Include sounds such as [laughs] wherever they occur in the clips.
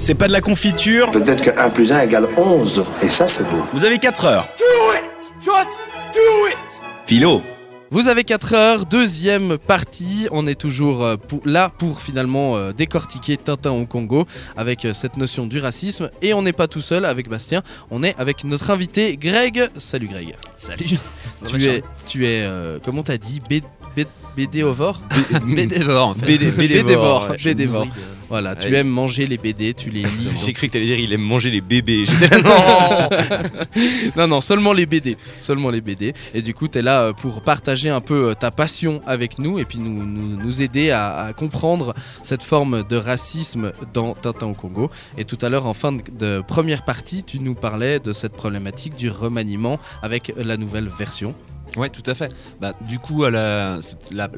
c'est pas de la confiture. Peut-être que 1 plus 1 égale 11, et ça c'est beau. Vous avez 4 heures. Do it! Just do it! Philo. Vous avez 4 heures, deuxième partie. On est toujours euh, pour- là pour finalement euh, décortiquer Tintin au Congo avec euh, cette notion du racisme. Et on n'est pas tout seul avec Bastien, on est avec notre invité Greg. Salut Greg. Salut. Tu es, tu es euh, comment t'as dit? B- B- BD Ovor Bédévore en fait. BD Bédévore, Bédévore. de- Voilà, tu Ouais. aimes manger les BD, tu les lis. J'ai cru que t'allais dire il aime manger les bébés. [laughs] J'étais là, non [laughs] Non, non, seulement les BD. Seulement les BD. Et du coup, tu es là euh, pour partager un peu euh, ta passion avec nous et puis nous, nous, nous aider à, à comprendre cette forme de racisme dans Tintin au Congo. Et tout à l'heure, en fin de, de première partie, tu nous parlais de cette problématique du remaniement avec la nouvelle version. Ouais, tout à fait. Bah, du coup, la,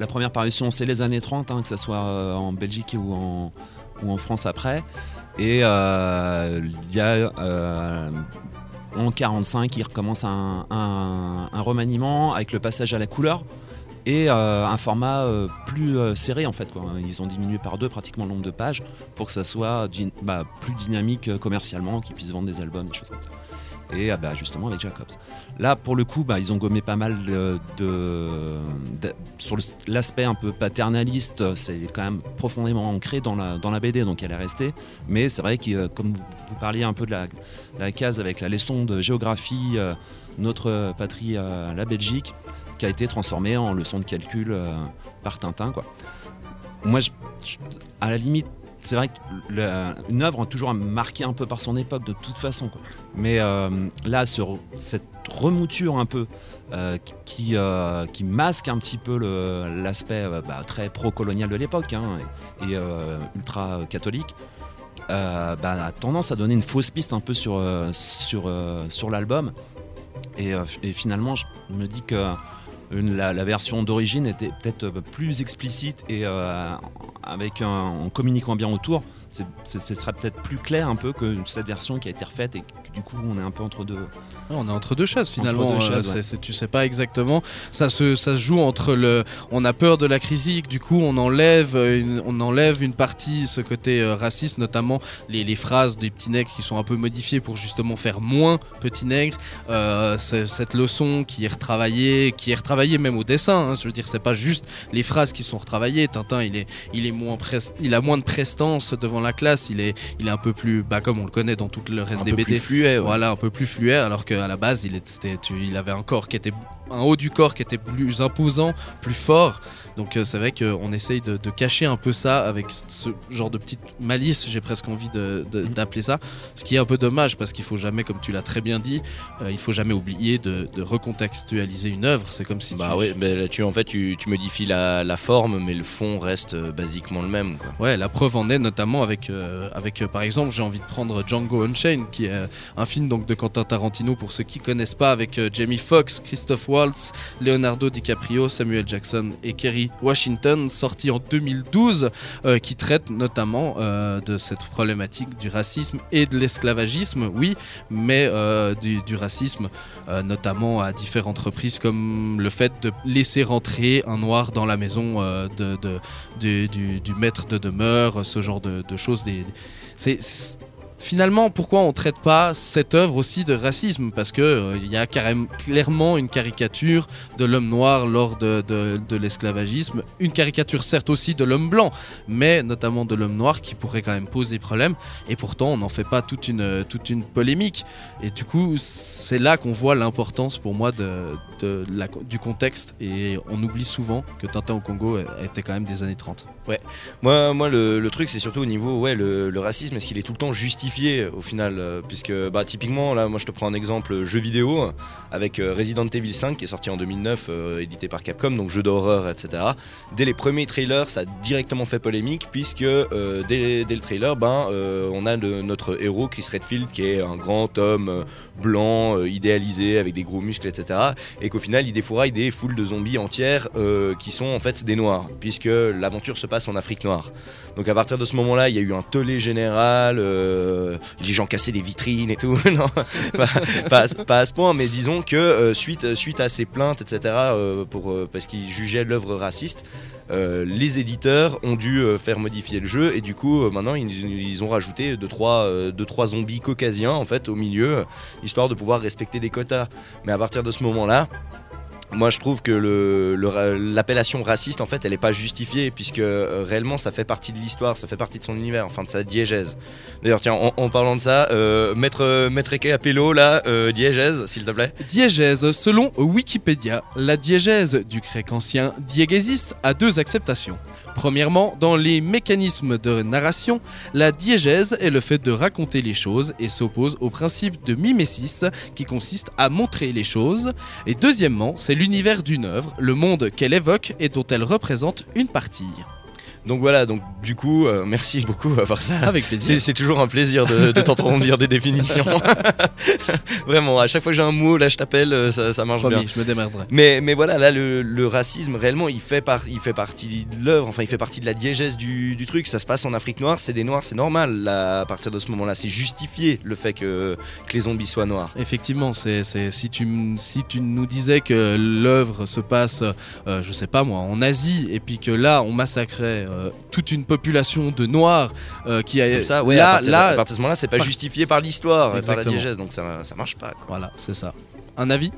première parution, c'est les années 30, hein, que ce soit euh, en Belgique ou en, France après. Et euh, il y a euh, en 45, il recommence un, remaniement avec le passage à la couleur et un format plus serré en fait. Ils ont diminué par deux pratiquement le nombre de pages pour que ça soit bah, plus dynamique commercialement, qu'ils puissent vendre des albums, des choses comme ça. Et ah bah, justement avec Jacobs. Là, pour le coup, bah, ils ont gommé pas mal de, sur l'aspect un peu paternaliste. C'est quand même profondément ancré dans la, BD, donc elle est restée. Mais c'est vrai que, euh, comme vous, parliez un peu de la, case avec la leçon de géographie, euh, notre patrie, euh, la Belgique, qui a été transformée en leçon de calcul par Tintin. Moi, à la limite, c'est vrai qu'une œuvre est toujours marquée un peu par son époque de toute façon. Mais euh, là, cette remouture un peu euh, qui, euh, qui masque un petit peu l'aspect bah, très pro-colonial de l'époque hein, et, et, ultra catholique, euh, bah, a tendance à donner une fausse piste un peu sur, sur, sur l'album. Et finalement, je me dis que la, version d'origine était peut-être plus explicite et euh, avec un- en communiquant bien autour, ce serait peut-être plus clair un peu que cette version qui a été refaite et que du coup on est un peu entre deux. Ah, on est entre deux chaises finalement. Deux euh, chaises, c'est- ouais. c'est- tu sais pas exactement. Ça se, ça se joue entre le. On a peur de la critique, du coup on enlève une, on enlève une partie, ce côté euh, raciste, notamment les, les phrases des petits nègres qui sont un peu modifiées pour justement faire moins petit nègre. Euh, cette leçon qui est retravaillée, qui est retravaillée même au dessin. hein. je veux dire, c'est pas juste les phrases qui sont retravaillées. Tintin, il est, il est moins pres- il a moins de prestance devant la classe. Il est, il est un peu plus, bah, comme on le connaît dans tout le reste Un des peu BD. plus fluet. ouais. Voilà, un peu plus fluet, alors qu'à la base, il, était, tu- il avait un corps qui était un haut du corps qui était plus imposant, plus fort. Donc euh, c'est vrai qu'on essaye de, de cacher un peu ça avec ce genre de petite malice, j'ai presque envie Mhm. d'appeler ça. Ce qui est un peu dommage parce qu'il faut jamais, comme tu l'as très bien dit, euh, il faut jamais oublier de, de recontextualiser une œuvre. C'est comme si Bah tu... ouais, bah tu, en fait, tu, tu modifies la, la forme, mais le fond reste euh, basiquement le même. Quoi. Ouais, la preuve en est notamment avec, euh, avec euh, par exemple, j'ai envie de prendre Django Unchained, qui est un film donc de Quentin Tarantino pour ceux qui connaissent pas, avec Jamie Foxx, Christophe Leonardo DiCaprio, Samuel Jackson et Kerry Washington, sorti en 2012, euh, qui traite notamment euh, de cette problématique du racisme et de l'esclavagisme, oui, mais euh, du, racisme, notamment à différentes reprises, comme le fait de laisser rentrer un noir dans la maison du, maître de demeure, ce genre de, choses. C'est- finalement, pourquoi on traite pas cette œuvre aussi de racisme? Parce que euh, y a clairement une caricature de l'homme noir lors de l'esclavagisme, une caricature certes aussi de l'homme blanc, mais notamment de l'homme noir qui pourrait quand même poser problème. Et pourtant, on n'en fait pas toute une, toute une polémique. Et du coup, c'est là qu'on voit l'importance pour moi de, du contexte. Et on oublie souvent que Tintin au Congo était quand même des années 30. Moi, moi le, le truc, c'est surtout au niveau, ouais, le, le racisme, est-ce qu'il est tout le temps justifié au final euh, Puisque, bah, typiquement, là, moi, je te prends un exemple jeu vidéo avec euh, Resident Evil 5 qui est sorti en 2009, euh, édité par Capcom, donc jeu d'horreur, etc. Dès les premiers trailers, ça a directement fait polémique, puisque dès, dès le trailer, ben, on a notre héros Chris Redfield qui est un grand homme blanc, idéalisé, avec des gros muscles, etc. Et qu'au final il défouraille des foules de zombies entières euh, qui sont en fait des noirs, puisque l'aventure se passe en Afrique noire. Donc à partir de ce moment-là, il y a eu un tollé général, euh, les gens cassaient des vitrines et tout. [laughs] non, pas, à ce point, mais disons que euh, suite, suite à ces plaintes, etc., euh, pour, parce qu'ils jugeaient l'œuvre raciste, les éditeurs ont dû faire modifier le jeu et du coup maintenant ils, ont rajouté 2 trois, deux, trois zombies caucasiens en fait au milieu histoire de pouvoir respecter des quotas mais à partir de ce moment là moi je trouve que l'appellation raciste en fait elle est pas justifiée puisque euh, réellement ça fait partie de l'histoire ça fait partie de son univers enfin de sa diégèse d'ailleurs tiens en, parlant de ça euh, maître maître Capello là euh, diégèse s'il te plaît Diégèse. Selon Wikipédia, la diégèse du grec ancien diégésis a deux acceptations. Premièrement, dans les mécanismes de narration, la diégèse est le fait de raconter les choses et s'oppose au principe de mimésis qui consiste à montrer les choses. Et deuxièmement, c'est l'univers d'une œuvre, le monde qu'elle évoque et dont elle représente une partie. Donc voilà donc du coup euh, merci beaucoup à part ça Avec C'est, plaisir. c'est toujours un plaisir de, de t'entendre dire des définitions. [laughs] Vraiment, à chaque fois que j'ai un mot, là je t'appelle, euh, ça, ça marche bien. Je me démerderai. Mais, mais voilà, là le, le racisme réellement il fait, par- il fait partie de l'œuvre, enfin il fait partie de la diégèse du, du truc. Ça se passe en Afrique noire, c'est des noirs, c'est normal là, à partir de ce moment-là. C'est justifié le fait que, que les zombies soient noirs. Effectivement, c'est, c'est- si, tu, m- si tu nous disais que l'œuvre se passe, euh, je sais pas moi, en Asie, et puis que là on massacrait euh, toute une population de noirs euh, qui a. Comme ça, ouais, là, à, partir, là, à partir de ce moment-là, c'est pas par- justifié par l'histoire, et par la Exactement. diégèse, donc ça, ça marche pas. Quoi. Voilà, c'est ça. Un avis?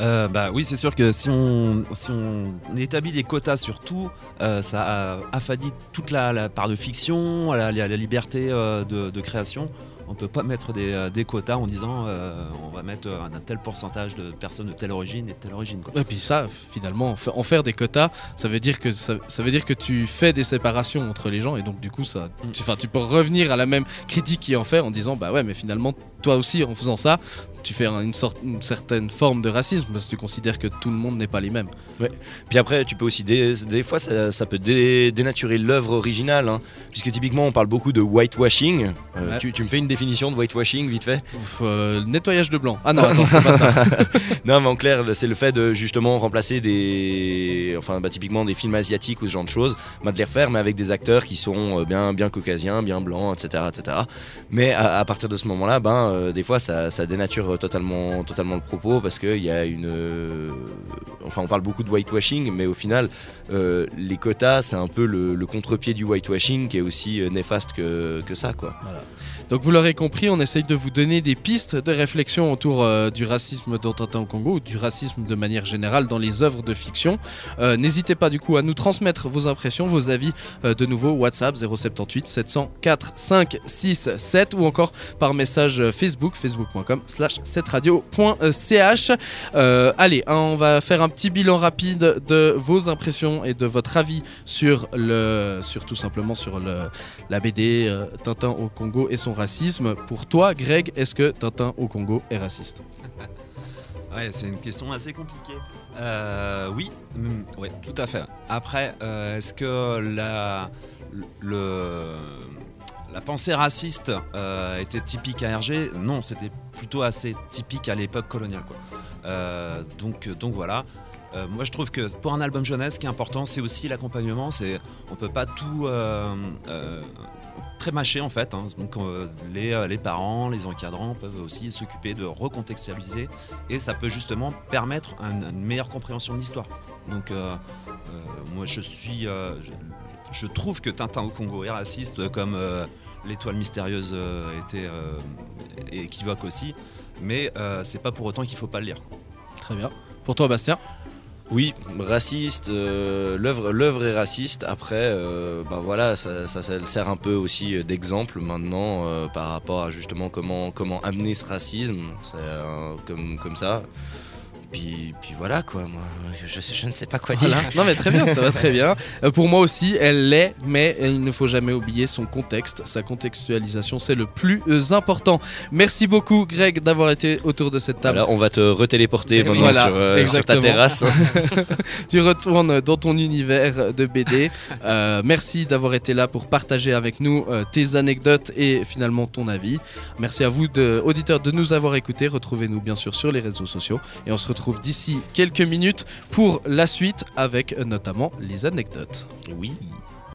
Euh, bah oui, c'est sûr que si on, si on établit des quotas sur tout, euh, ça a affadit toute la, la part de fiction, la, la- la liberté euh, de, de création. On peut pas mettre des, euh, des quotas en disant euh, on va mettre un, un tel pourcentage de personnes de telle origine et de telle origine. Quoi. Et puis ça, finalement, en fa- en faire des quotas, ça veut dire que ça, ça veut dire que tu fais des séparations entre les gens, et donc du coup, ça, Mm. tu peux revenir à la même critique qui en fait en disant bah ouais, mais finalement, toi aussi, en faisant ça, tu fais un- une sorte, une certaine forme de racisme parce que tu considères que tout le monde n'est pas les mêmes. Puis après, tu peux aussi, des, des fois, ça, ça peut dé- dénaturer l'œuvre originale, hein. puisque typiquement, on parle beaucoup de whitewashing. Euh, Ouais. tu, tu me fais une définition de whitewashing, vite fait? Ouf, euh, nettoyage de blanc. Ah non, attends, c'est pas ça. [laughs] Non, mais en clair, c'est le fait de justement remplacer des. Enfin, bah, typiquement des films asiatiques ou ce genre de choses, bah, de les refaire, mais avec des acteurs qui sont euh, bien, bien caucasiens, bien blancs, etc. etc. Mais à, à partir de ce moment-là, ben, euh, des fois, ça, dénature totalement, totalement le propos parce qu'il y a une. Enfin, on parle beaucoup de whitewashing, mais au final, euh, les quotas, c'est un peu le, le contre-pied du whitewashing qui est aussi euh, néfaste que, que ça, quoi. Donc vous l'aurez compris, on essaye de vous donner des pistes de réflexion autour euh, du racisme Tintin au Congo ou du racisme de manière générale dans les œuvres de fiction. N'hésitez pas du coup à nous transmettre vos impressions, vos avis de nouveau WhatsApp 078 704 567 ou encore par message Facebook facebook.com slash 7radio.ch. Euh, allez, hein, on va faire un petit bilan rapide de vos impressions et de votre avis sur le sur tout simplement sur le la BD euh, Tintin au Congo et son racisme. Pour toi, Greg, est-ce que Tintin au Congo est raciste? [laughs] Ouais, c'est une question assez compliquée. Euh, oui, mm, ouais, tout à fait. Après, euh, est-ce que la, la pensée raciste était typique à Hergé Non, c'était plutôt assez typique à l'époque coloniale. Quoi. Donc, donc voilà. Euh, moi, je trouve que pour un album jeunesse, ce qui est important, c'est aussi l'accompagnement. C'est, on peut pas tout euh, euh, prémâcher en fait. hein. Donc, les, parents, les encadrants peuvent aussi s'occuper de recontextualiser et ça peut justement permettre un- une meilleure compréhension de l'histoire. Donc, moi, je suis, je, trouve que Tintin au Congo est raciste, comme l'étoile mystérieuse était équivoque aussi, mais c'est pas pour autant qu'il faut pas le lire. Très bien. Pour toi, Bastien? Oui, raciste, euh, l'œuvre est raciste. Après, euh, bah voilà, ça, sert un peu aussi d'exemple maintenant euh, par rapport à justement comment, comment amener ce racisme, euh, comme ça. Puis, puis voilà quoi, moi, je, sais- je ne sais pas quoi dire. Voilà. Non mais très bien, ça va très bien. Euh, pour moi aussi, elle l'est, mais il ne faut jamais oublier son contexte, sa contextualisation, c'est le plus euh, important. Merci beaucoup Greg d'avoir été autour de cette table. Voilà, on va te retéléporter maintenant Voilà, sur, euh, sur ta terrasse. [laughs] tu retournes dans ton univers de BD. Euh, merci d'avoir été là pour partager avec nous euh, tes anecdotes et finalement ton avis. Merci à vous, de, auditeurs, de nous avoir écoutés. Retrouvez-nous bien sûr sur les réseaux sociaux et on se retrouve d'ici quelques minutes pour la suite avec euh, notamment les anecdotes. Oui.